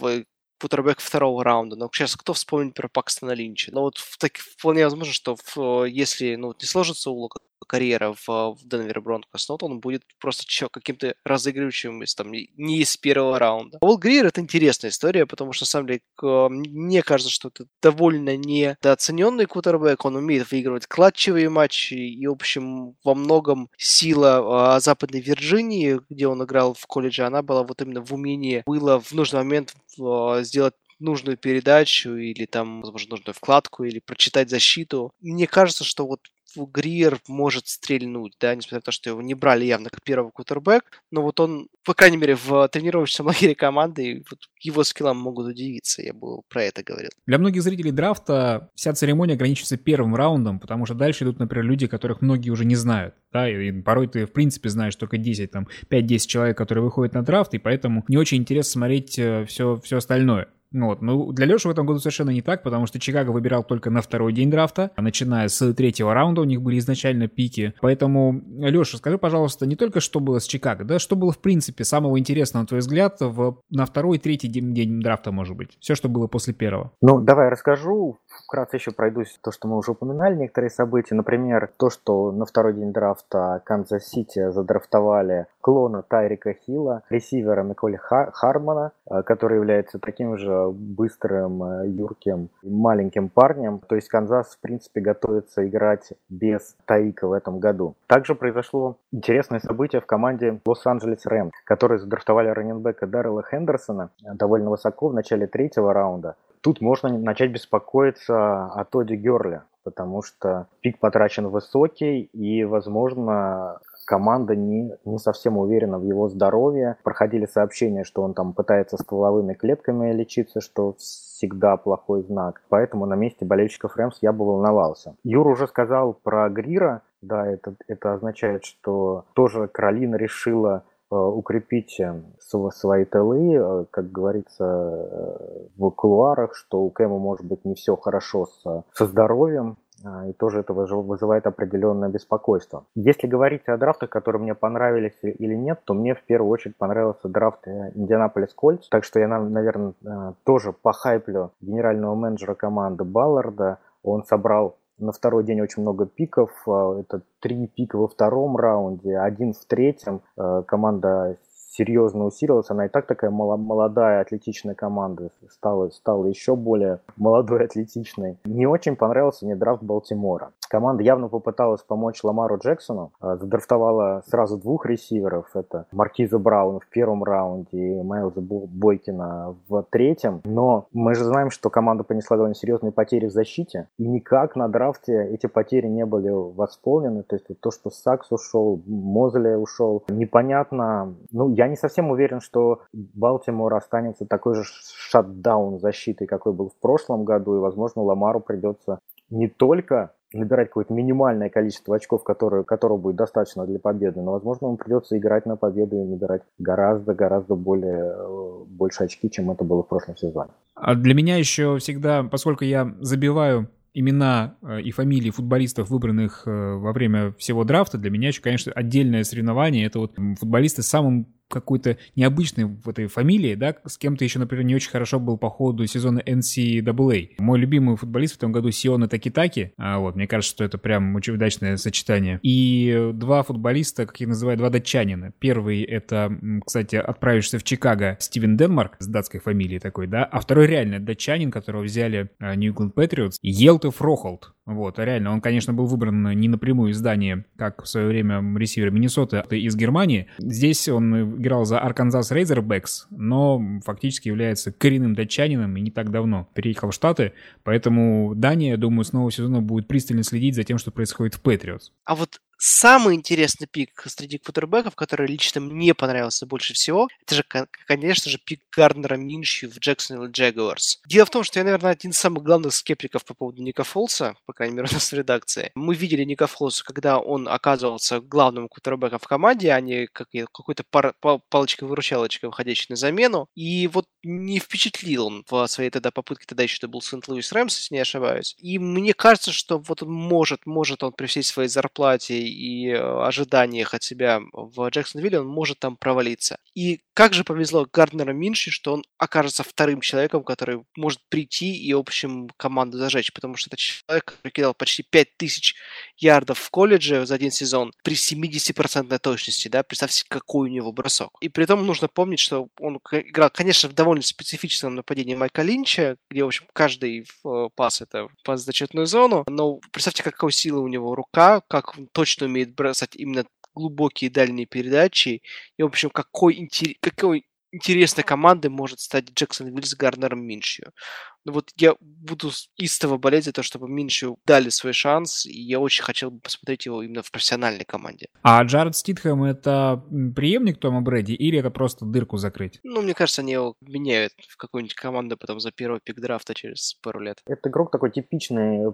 в кутербэк второго раунда. Но сейчас кто вспомнит про Пакстона Линча? Но вот в, так, вполне возможно, что в, если ну, не сложится у Лока карьера в, в Денвере Бронкос, но вот он будет просто чё, каким-то разыгрывающим из, там, не из первого раунда. Уолл Грир это интересная история, потому что, на самом деле, мне кажется, что это довольно недооцененный кутербэк, он умеет выигрывать клатчевые матчи, и, в общем, во многом сила а, Западной Вирджинии, где он играл в колледже, она была вот именно в умении было в нужный момент а, сделать нужную передачу или там, возможно, нужную вкладку или прочитать защиту. Мне кажется, что вот Гриер может стрельнуть, да, несмотря на то, что его не брали явно как первый кутербэк, но вот он, по крайней мере, в тренировочном лагере команды, вот его скиллам могут удивиться, я бы про это говорил. Для многих зрителей драфта вся церемония ограничивается первым раундом, потому что дальше идут, например, люди, которых многие уже не знают, да, и порой ты, в принципе, знаешь только 10, там, 5-10 человек, которые выходят на драфт, и поэтому не очень интересно смотреть все, э, все остальное. Ну вот. Ну, для Леши в этом году совершенно не так, потому что Чикаго выбирал только на второй день драфта, начиная с третьего раунда у них были изначально пики. Поэтому, Леша, скажи, пожалуйста, не только что было с Чикаго, да, что было в принципе самого интересного, на твой взгляд, в, на второй и третий день, день драфта, может быть? Все, что было после первого. Ну, давай расскажу. Вкратце еще пройдусь то, что мы уже упоминали, некоторые события. Например, то, что на второй день драфта Канзас-Сити задрафтовали клона Тайрика Хилла, ресивера Миколи Хармана, э, который является таким же быстрым, э, юрким, маленьким парнем. То есть Канзас, в принципе, готовится играть без Тайрика в этом году. Также произошло интересное событие в команде Лос-Анджелес Рэмс, которые задрафтовали раннинбека Даррела Хендерсона довольно высоко в начале третьего раунда. Тут можно начать беспокоиться о Тоди Герли, потому что пик потрачен высокий, и, возможно, команда не, не совсем уверена в его здоровье. Проходили сообщения, что он там пытается стволовыми клетками лечиться, что всегда плохой знак. Поэтому на месте болельщиков Рэмс я бы волновался. Юр уже сказал про Грира. Да, это, это означает, что тоже Каролина решила укрепить э, свои тылы, э, как говорится в кулуарах, что у Кэма может быть не все хорошо со, здоровьем, и тоже это вызывает определенное беспокойство. Если говорить о драфтах, которые мне понравились или нет, то мне в первую очередь понравился драфт э, Индианаполис Кольц, так что я, наверное, э, тоже похайплю генерального менеджера команды Балларда. Он собрал на второй день очень много пиков. А, это три пика во втором раунде, один в третьем. Э, команда серьезно усилилась. Она и так такая молодая, атлетичная команда стала, стала еще более молодой, атлетичной. Не очень понравился мне драфт Балтимора. Команда явно попыталась помочь Ламару Джексону. А, задрафтовала сразу двух ресиверов. Это Маркиза Брауна в первом раунде и Майлза Бойкина в третьем. Но мы же знаем, что команда понесла довольно серьезные потери в защите. И никак на драфте эти потери не были восполнены. То есть то, что Сакс ушел, Мозли ушел, непонятно. Ну, я не совсем уверен, что Балтимор останется такой же шатдаун защитой, какой был в прошлом году. И, возможно, Ламару придется не только набирать какое-то минимальное количество очков, которые, которого будет достаточно для победы, но, возможно, ему придется играть на победу и набирать гораздо-гораздо более э, больше очки, чем это было в прошлом сезоне. А для меня еще всегда, поскольку я забиваю имена э, и фамилии футболистов, выбранных э, во время всего драфта, для меня еще, конечно, отдельное соревнование. Это вот футболисты с самым какой-то необычной в этой фамилии, да, с кем-то еще, например, не очень хорошо был по ходу сезона NCAA. Мой любимый футболист в этом году Сиона Такитаки, а вот, мне кажется, что это прям очень удачное сочетание. И два футболиста, как их называют, два датчанина. Первый это, кстати, отправившийся в Чикаго Стивен Денмарк с датской фамилией такой, да, а второй реально датчанин, которого взяли Нью England Patriots, Елтов Рохолд. Вот, а реально, он, конечно, был выбран не напрямую из Дании, как в свое время ресивер Миннесоты, а из Германии. Здесь он играл за Arkansas Razorbacks, но фактически является коренным датчанином и не так давно переехал в Штаты, поэтому Дания, думаю, с нового сезона будет пристально следить за тем, что происходит в Патриотс. А вот Самый интересный пик среди квотербеков, который лично мне понравился больше всего, это же, конечно же, пик Гарднера Миншью в Джексонвилл Джагуарс. Дело в том, что я, наверное, один из самых главных скептиков по поводу Ника Фолса, по крайней мере, у нас в редакции. Мы видели Ника Фолса, когда он оказывался главным квотербеком в команде, а не как, какой-то пар, палочкой-выручалочкой, выходящей на замену. И вот не впечатлил он в своей тогда попытке, тогда еще это был Сент-Луис Рэмс, если не ошибаюсь. И мне кажется, что вот он может, может он при всей своей зарплате и э, ожиданиях от себя в Джексонвилле, он может там провалиться. И как же повезло Гарднеру Минши, что он окажется вторым человеком, который может прийти и, в общем, команду зажечь, потому что это человек, который кидал почти 5000 ярдов в колледже за один сезон при 70% точности, да, представьте, какой у него бросок. И при этом нужно помнить, что он играл, конечно, в довольно специфическом нападении Майка Линча, где, в общем, каждый э, пас — это пас в зачетную зону, но представьте, какой силы у него рука, как он точно умеет бросать именно глубокие дальние передачи. И, в общем, какой, интерес, какой интересной командой может стать Джексон Вилл с Гарнером Миншью. Ну вот я буду истово болеть за то, чтобы Миншью дали свой шанс, и я очень хотел бы посмотреть его именно в профессиональной команде. А Джаред Ститхэм это преемник Тома Брэди или это просто дырку закрыть? Ну, мне кажется, они его меняют в какую-нибудь команду потом за первый пик драфта через пару лет. Это игрок такой типичный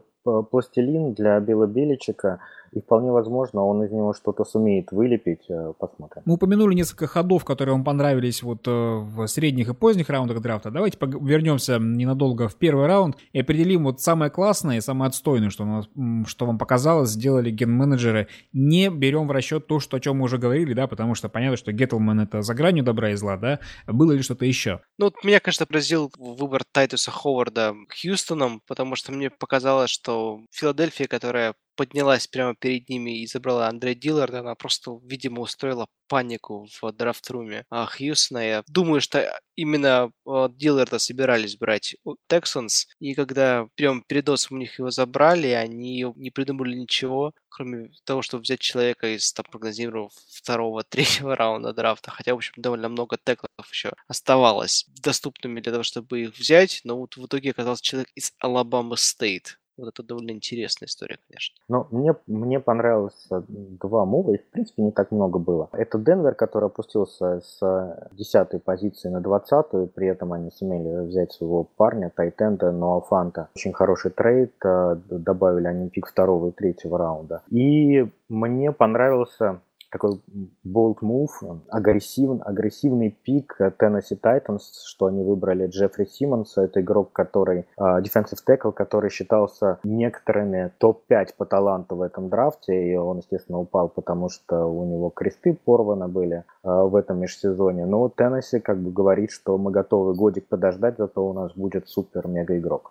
пластилин для Билла Беличика. И вполне возможно, он из него что-то сумеет вылепить. Э, посмотрим. Мы упомянули несколько ходов, которые вам понравились вот э, в средних и поздних раундах драфта. Давайте вернемся ненадолго в первый раунд и определим вот самое классное и самое отстойное, что, нас, что вам показалось, сделали ген-менеджеры. Не берем в расчет то, что, о чем мы уже говорили, да, потому что понятно, что Геттлман это за гранью добра и зла, да. Было ли что-то еще? Ну, вот меня, конечно, поразил выбор Тайтуса Ховарда Хьюстоном, потому что мне показалось, что Филадельфия, которая поднялась прямо перед ними и забрала Андрея Дилларда, она просто, видимо, устроила панику в драфт-руме а, Хьюстона. Я думаю, что именно а, Дилларда собирались брать Texans, и когда прям перед у них его забрали, они не придумали ничего, кроме того, чтобы взять человека из там, прогнозированного второго, третьего раунда драфта. Хотя, в общем, довольно много теклов еще оставалось доступными для того, чтобы их взять, но вот в итоге оказался человек из Алабама Стейт Вот это довольно интересная история, конечно. Ну, мне, мне понравилось два move а, их, в принципе, не так много было. Это Денвер, который опустился с 10 позиции на 20 при этом они сумели взять своего парня, тайт-энда, Ноа Фанта. Очень хороший trade, э, добавили они пик второго и третьего раунда. И мне понравился такой bold move, агрессивный, агрессивный пик Tennessee Titans, что они выбрали Джеффри Симмонса, это игрок, который, uh, defensive tackle, который считался некоторыми топ-5 по таланту в этом драфте, и он, естественно, упал, потому что у него кресты порваны были uh, в этом межсезоне. Но Теннесси как бы говорит, что мы готовы годик подождать, зато у нас будет супер-мега игрок.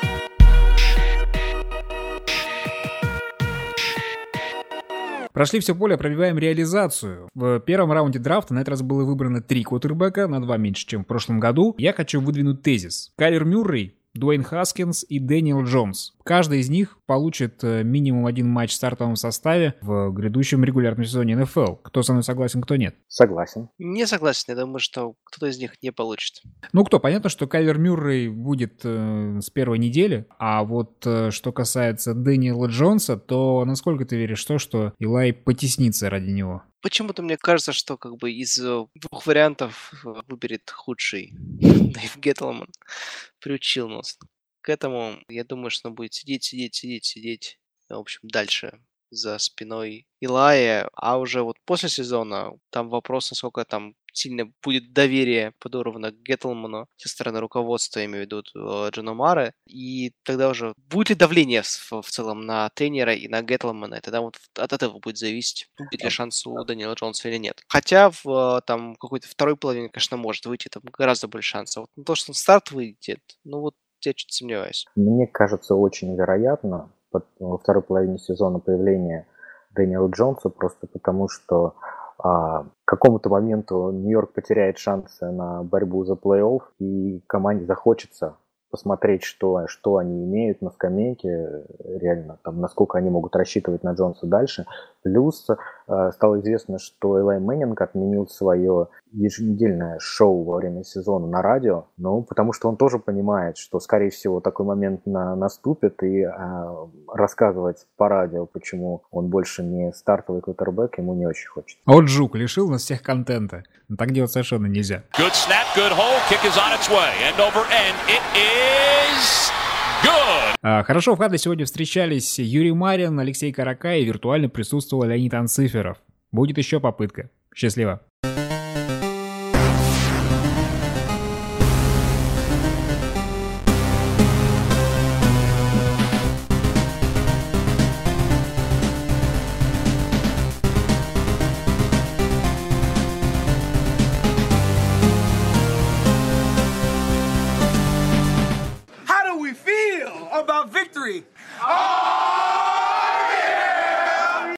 Прошли все поле, пробиваем реализацию. В первом раунде драфта на этот раз было выбрано три квотербека, на два меньше, чем в прошлом году. Я хочу выдвинуть тезис. Кайлер Мюррей Дуэйн Хаскинс и Дэниел Джонс. Каждый из них получит э, минимум один матч в стартовом составе в грядущем регулярном сезоне НФЛ. Кто со мной согласен, кто нет? Согласен. Не согласен. Я думаю, что кто-то из них не получит. Ну кто? Понятно, что Кайлер Мюррей будет э, с первой недели, а вот э, что касается Дэниела Джонса, то насколько ты веришь в то, что Илай потеснится ради него? Почему-то мне кажется, что как бы из э, двух вариантов э, выберет худший Дэйв Геттлман. Приучил нас к этому. Я думаю, что он будет сидеть, сидеть, сидеть, сидеть. В общем, дальше за спиной Илая, а уже вот после сезона там вопрос, насколько там сильно будет доверие подорвано к Геттлману со стороны руководства, я имею в виду э, Джона Мара, и тогда уже будет ли давление в, в целом на тренера и на Геттлмана, и тогда вот от этого будет зависеть, будет ли шанс у Даниэла Джонса или нет. Хотя в там какой-то второй половине, конечно, может выйти, там гораздо больше шансов. Вот на то, что он старт выйдет, ну вот я чуть сомневаюсь. Мне кажется, очень вероятно во второй половине сезона появление Дэниела Джонса, просто потому что а, к какому-то моменту Нью-Йорк потеряет шансы на борьбу за плей-офф, и команде захочется посмотреть, что, что они имеют на скамейке, реально, там, насколько они могут рассчитывать на Джонса дальше. Плюс стало известно, что Элай Мэннинг отменил свое еженедельное шоу во время сезона на радио, ну, потому что он тоже понимает, что, скорее всего, такой момент на, наступит, и э, рассказывать по радио, почему он больше не стартовый квотербек, ему не очень хочется. А вот Жук лишил нас всех контента. Но так делать совершенно нельзя. Good snap, good hole, kick is on its way. End over end, it is good. А, хорошо, в кадре сегодня встречались Юрий Марин, Алексей Карака и виртуально присутствовал Леонид Анциферов. Будет еще попытка. Счастливо.